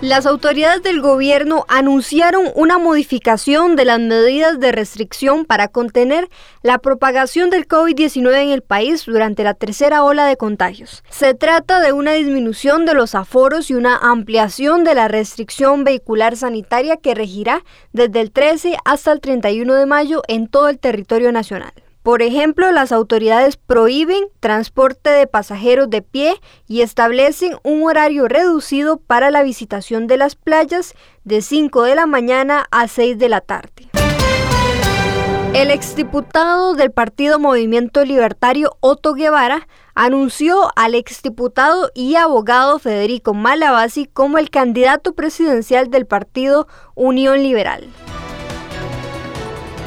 Las autoridades del gobierno anunciaron una modificación de las medidas de restricción para contener la propagación del COVID-19 en el país durante la tercera ola de contagios. Se trata de una disminución de los aforos y una ampliación de la restricción vehicular sanitaria que regirá desde el 13 hasta el 31 de mayo en todo el territorio nacional. Por ejemplo, las autoridades prohíben transporte de pasajeros de pie y establecen un horario reducido para la visitación de las playas de 5 de la mañana a 6 de la tarde. El exdiputado del Partido Movimiento Libertario Otto Guevara anunció al exdiputado y abogado Federico Malabasi como el candidato presidencial del partido Unión Liberal.